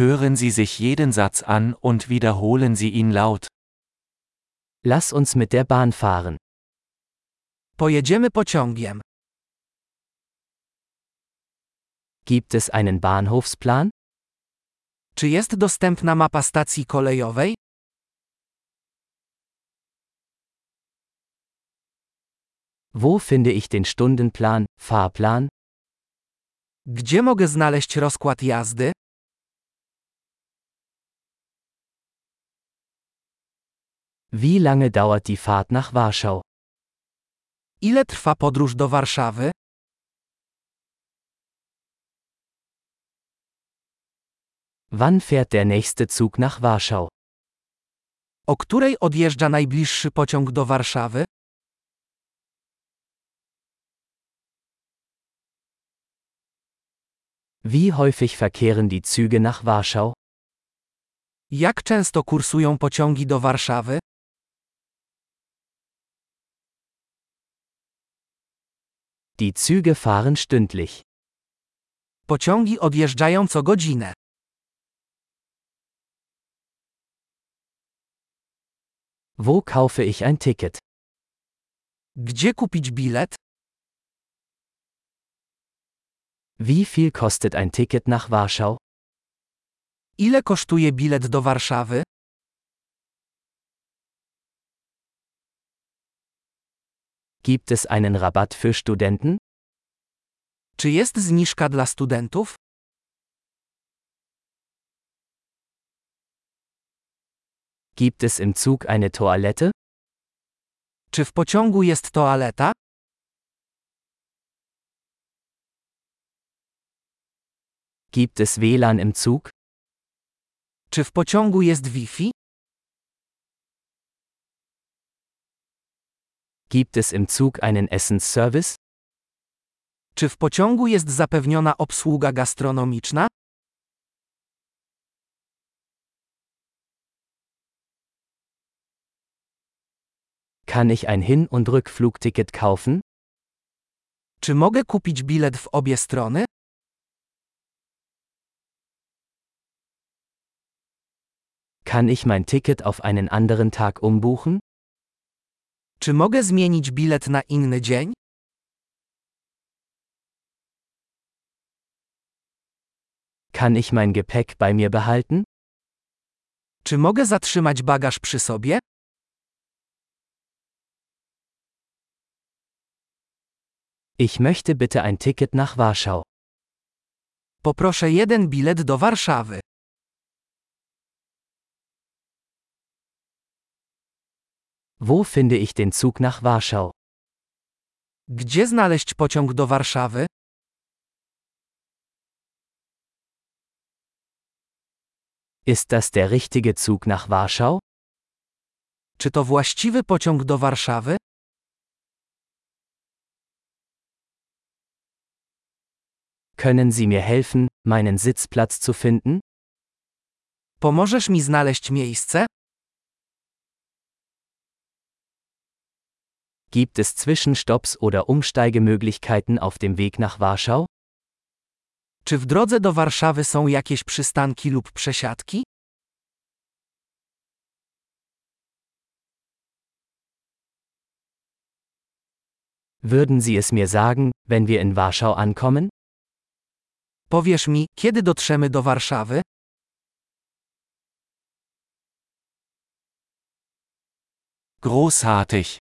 Hören Sie sich jeden Satz an und wiederholen Sie ihn laut. Lass uns mit der Bahn fahren. Pojedziemy pociągiem. Gibt es einen Bahnhofsplan? Czy jest dostępna mapa stacji kolejowej? Wo finde ich den Stundenplan, Fahrplan? Gdzie mogę znaleźć rozkład jazdy? Wie lange dauert die Fahrt nach Warschau? Ile trwa podróż do Warszawy? Wann fährt der nächste Zug nach Warschau? O której odjeżdża najbliższy pociąg do Warszawy? Wie häufig verkehren die Züge nach Warschau? Jak często kursują pociągi do Warszawy? Die Züge fahren stündlich. Pociągi odjeżdżają co godzinę. Wo kaufe ich ein Ticket? Gdzie kupić bilet? Wie viel kostet ein Ticket nach Warschau? Ile kosztuje bilet do Warszawy? Gibt es einen Rabatt für Studenten? Czy jest zniżka dla studentów? Gibt es im Zug eine Toilette? Czy w pociągu jest toaleta? Gibt es WLAN im Zug? Czy w pociągu jest Wi-Fi? Gibt es im Zug einen Essensservice? Czy w pociągu jest zapewniona obsługa gastronomiczna? Kann ich ein Hin- und Rückflugticket kaufen? Czy mogę kupić bilet w obie strony? Kann ich mein Ticket auf einen anderen Tag umbuchen? Czy mogę zmienić bilet na inny dzień? Kann ich mein Gepäck bei mir behalten? Czy mogę zatrzymać bagaż przy sobie? Ich möchte bitte ein Ticket nach Warschau. Poproszę jeden bilet do Warszawy. Wo finde ich den Zug nach Warschau? Gdzie znaleźć pociąg do Warszawy? Ist das der richtige Zug nach Warschau? Czy to właściwy pociąg do Warszawy? Können Sie mir helfen, meinen Sitzplatz zu finden? Pomożesz mi znaleźć miejsce? Gibt es Zwischenstopps oder Umsteigemöglichkeiten auf dem Weg nach Warschau? Czy w drodze do Warszawy są jakieś przystanki lub przesiadki? Würden Sie es mir sagen, wenn wir in Warschau ankommen? Powiesz mi, kiedy dotrzemy do Warszawy? Großartig!